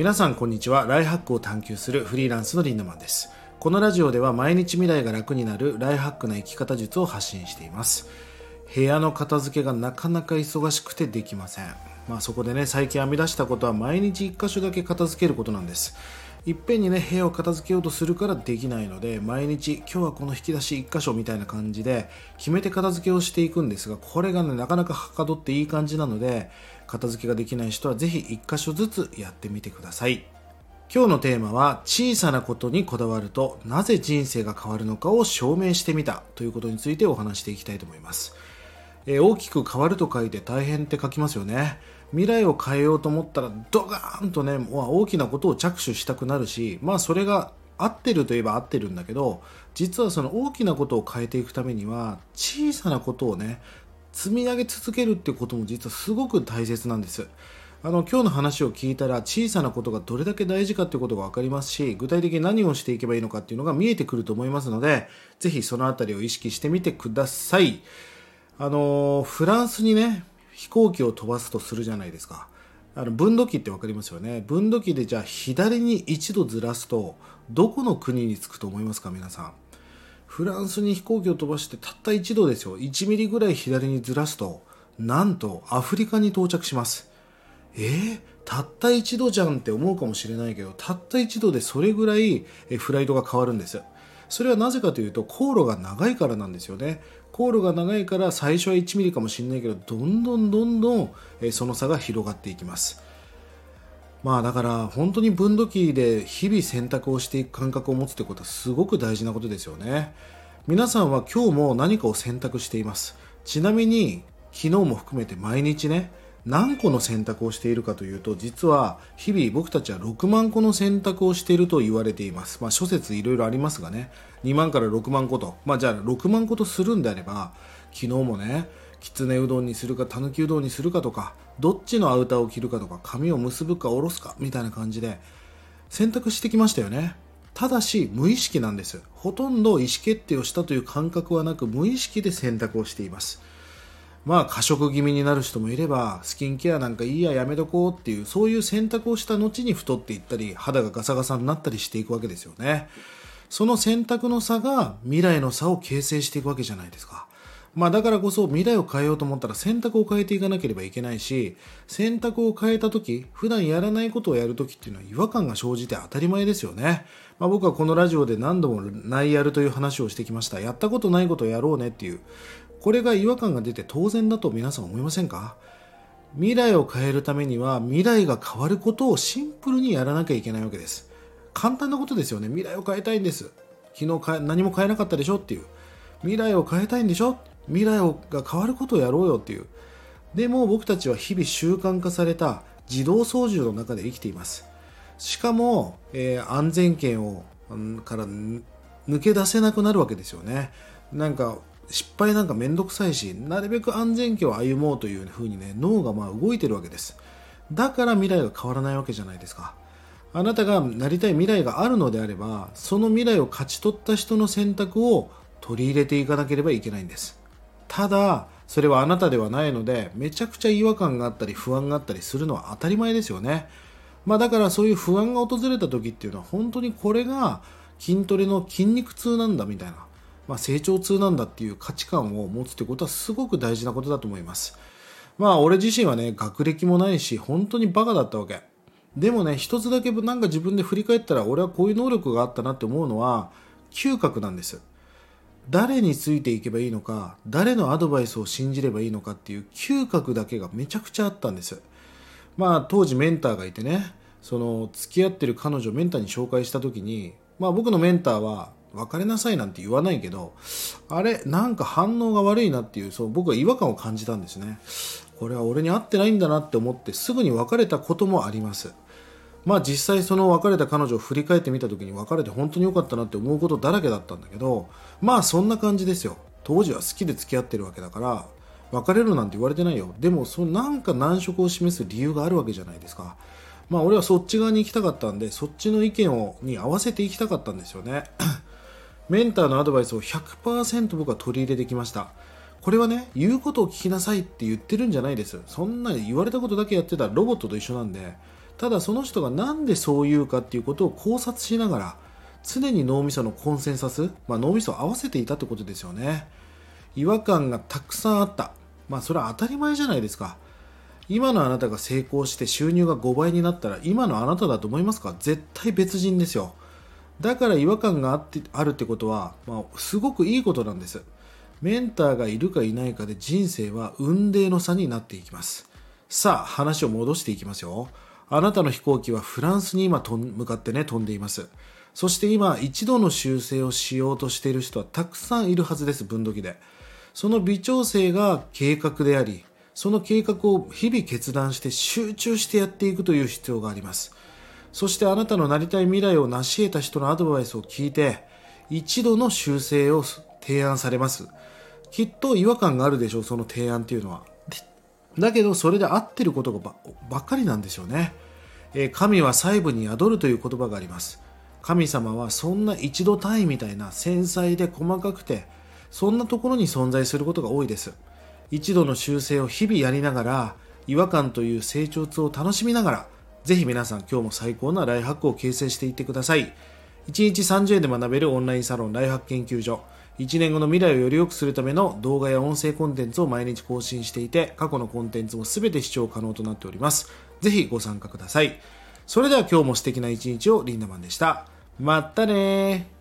皆さんこんにちは。ライハックを探求するフリーランスのリンダマンです。このラジオでは毎日未来が楽になるライハックな生き方術を発信しています。部屋の片付けがなかなか忙しくてできません。まあそこでね最近編み出したことは毎日1箇所だけ片付けることなんです。いっぺんにね部屋を片付けようとするからできないので毎日今日はこの引き出し1箇所みたいな感じで決めて片付けをしていくんですがこれがねなかなかはかどっていい感じなので片付けができない人はぜひ1箇所ずつやってみてください。今日のテーマは小さなことにこだわるとなぜ人生が変わるのかを証明してみたということについてお話していきたいと思います、えー、大きく変わると書いて大変って書きますよね。未来を変えようと思ったらドガーンとね、まあ、大きなことを着手したくなるしまあそれが合ってるといえば合ってるんだけど実はその大きなことを変えていくためには小さなことをね積み上げ続けるってことも実はすごく大切なんです。あの今日の話を聞いたら小さなことがどれだけ大事かっていうことが分かりますし具体的に何をしていけばいいのかっていうのが見えてくると思いますのでぜひその辺りを意識してみてください。あのフランスにね飛行機を飛ばすとするじゃないですか。あの分度器って分かりますよね。分度器でじゃあ左に1度ずらすとどこの国に着くと思いますか皆さん。フランスに飛行機を飛ばしてたった1度ですよ。1ミリぐらい左にずらすとなんとアフリカに到着します。えー、たった1度じゃんって思うかもしれないけどたった1度でそれぐらいフライトが変わるんです。それはなぜかというと航路が長いからなんですよね。航路が長いから最初は1ミリかもしれないけどどんどんどんどんその差が広がっていきます。まあだから本当に分度器で日々選択をしていく感覚を持つってことはすごく大事なことですよね。皆さんは今日も何かを選択しています。ちなみに昨日も含めて毎日ね何個の選択をしているかというと実は日々僕たちは6万個の選択をしていると言われています、まあ、諸説いろいろありますがね。2万から6万個と、まあ、じゃあ6万個とするんであれば昨日もねきつねうどんにするかたぬきうどんにするかとかどっちのアウターを着るかとか髪を結ぶか下ろすかみたいな感じで選択してきましたよね。ただし無意識なんです。ほとんど意思決定をしたという感覚はなく無意識で選択をしています。まあ過食気味になる人もいればスキンケアなんかいいややめとこうっていうそういう選択をした後に太っていったり肌がガサガサになったりしていくわけですよね。その選択の差が未来の差を形成していくわけじゃないですか。まあだからこそ未来を変えようと思ったら選択を変えていかなければいけないし選択を変えた時普段やらないことをやる時っていうのは違和感が生じて当たり前ですよね、まあ、僕はこのラジオで何度もないやるという話をしてきました。やったことないことをやろうねっていう。これが違和感が出て当然だと皆さん思いませんか？未来を変えるためには未来が変わることをシンプルにやらなきゃいけないわけです。簡単なことですよね。未来を変えたいんです。昨日何も変えなかったでしょっていう。未来を変えたいんでしょ？未来が変わることをやろうよっていう。でも僕たちは日々習慣化された自動操縦の中で生きています。しかも、えー、安全圏を、うん、から抜け出せなくなるわけですよね。なんか失敗なんかめんどくさいしなるべく安全期を歩もうというふうにね脳がまあ動いてるわけです。だから未来が変わらないわけじゃないですか。あなたがなりたい未来があるのであればその未来を勝ち取った人の選択を取り入れていかなければいけないんです。ただそれはあなたではないのでめちゃくちゃ違和感があったり不安があったりするのは当たり前ですよね。まあだからそういう不安が訪れた時っていうのは本当にこれが筋トレの筋肉痛なんだみたいな。まあ、成長痛なんだっていう価値観を持つってことはすごく大事なことだと思います。まあ俺自身はね、学歴もないし、本当にバカだったわけ。でもね、一つだけなんか自分で振り返ったら、俺はこういう能力があったなって思うのは、嗅覚なんです。誰についていけばいいのか、誰のアドバイスを信じればいいのかっていう嗅覚だけがめちゃくちゃあったんです。まあ当時メンターがいてね、その付き合ってる彼女をメンターに紹介した時に、まあ僕のメンターは別れなさいなんて言わないけど、あれ、なんか反応が悪いなっていう、そう僕は違和感を感じたんですね。これは俺に合ってないんだなって思ってすぐに別れたこともあります。まあ実際その別れた彼女を振り返ってみた時に別れて本当に良かったなって思うことだらけだったんだけど、まあそんな感じですよ。当時は好きで付き合ってるわけだから、別れるなんて言われてないよ。でも、そのなんか難色を示す理由があるわけじゃないですか。まあ俺はそっち側に行きたかったんで、そっちの意見をに合わせていきたかったんですよね。メンターのアドバイスを100%僕は取り入れてきました。これはね言うことを聞きなさいって言ってるんじゃないです。そんな言われたことだけやってたらロボットと一緒なんで。ただその人がなんでそう言うかっていうことを考察しながら常に脳みそのコンセンサス、まあ、脳みそを合わせていたってことですよね。違和感がたくさんあった。まあそれは当たり前じゃないですか。今のあなたが成功して収入が5倍になったら今のあなただと思いますか？絶対別人ですよ。だから違和感があってあるってことは、まあ、すごくいいことなんです。メンターがいるかいないかで人生は運命の差になっていきます。さあ話を戻していきますよ。あなたの飛行機はフランスに今向かってね飛んでいます。そして今一度の修正をしようとしている人はたくさんいるはずです分度器で。その微調整が計画でありその計画を日々決断して集中してやっていくという必要があります。そしてあなたのなりたい未来を成し得た人のアドバイスを聞いて一度の修正を提案されます。きっと違和感があるでしょうその提案っていうのは。だけどそれで合ってることがばっかりなんですよね、え神は細部に宿るという言葉があります。神様はそんな一度単位みたいな繊細で細かくてそんなところに存在することが多いです。一度の修正を日々やりながら違和感という成長痛を楽しみながらぜひ皆さん今日も最高なライフハックを形成していってください。1日30円で学べるオンラインサロンライフハック研究所。1年後の未来をより良くするための動画や音声コンテンツを毎日更新していて過去のコンテンツも全て視聴可能となっております。ぜひご参加ください。それでは今日も素敵な一日をリンダマンでした。まったね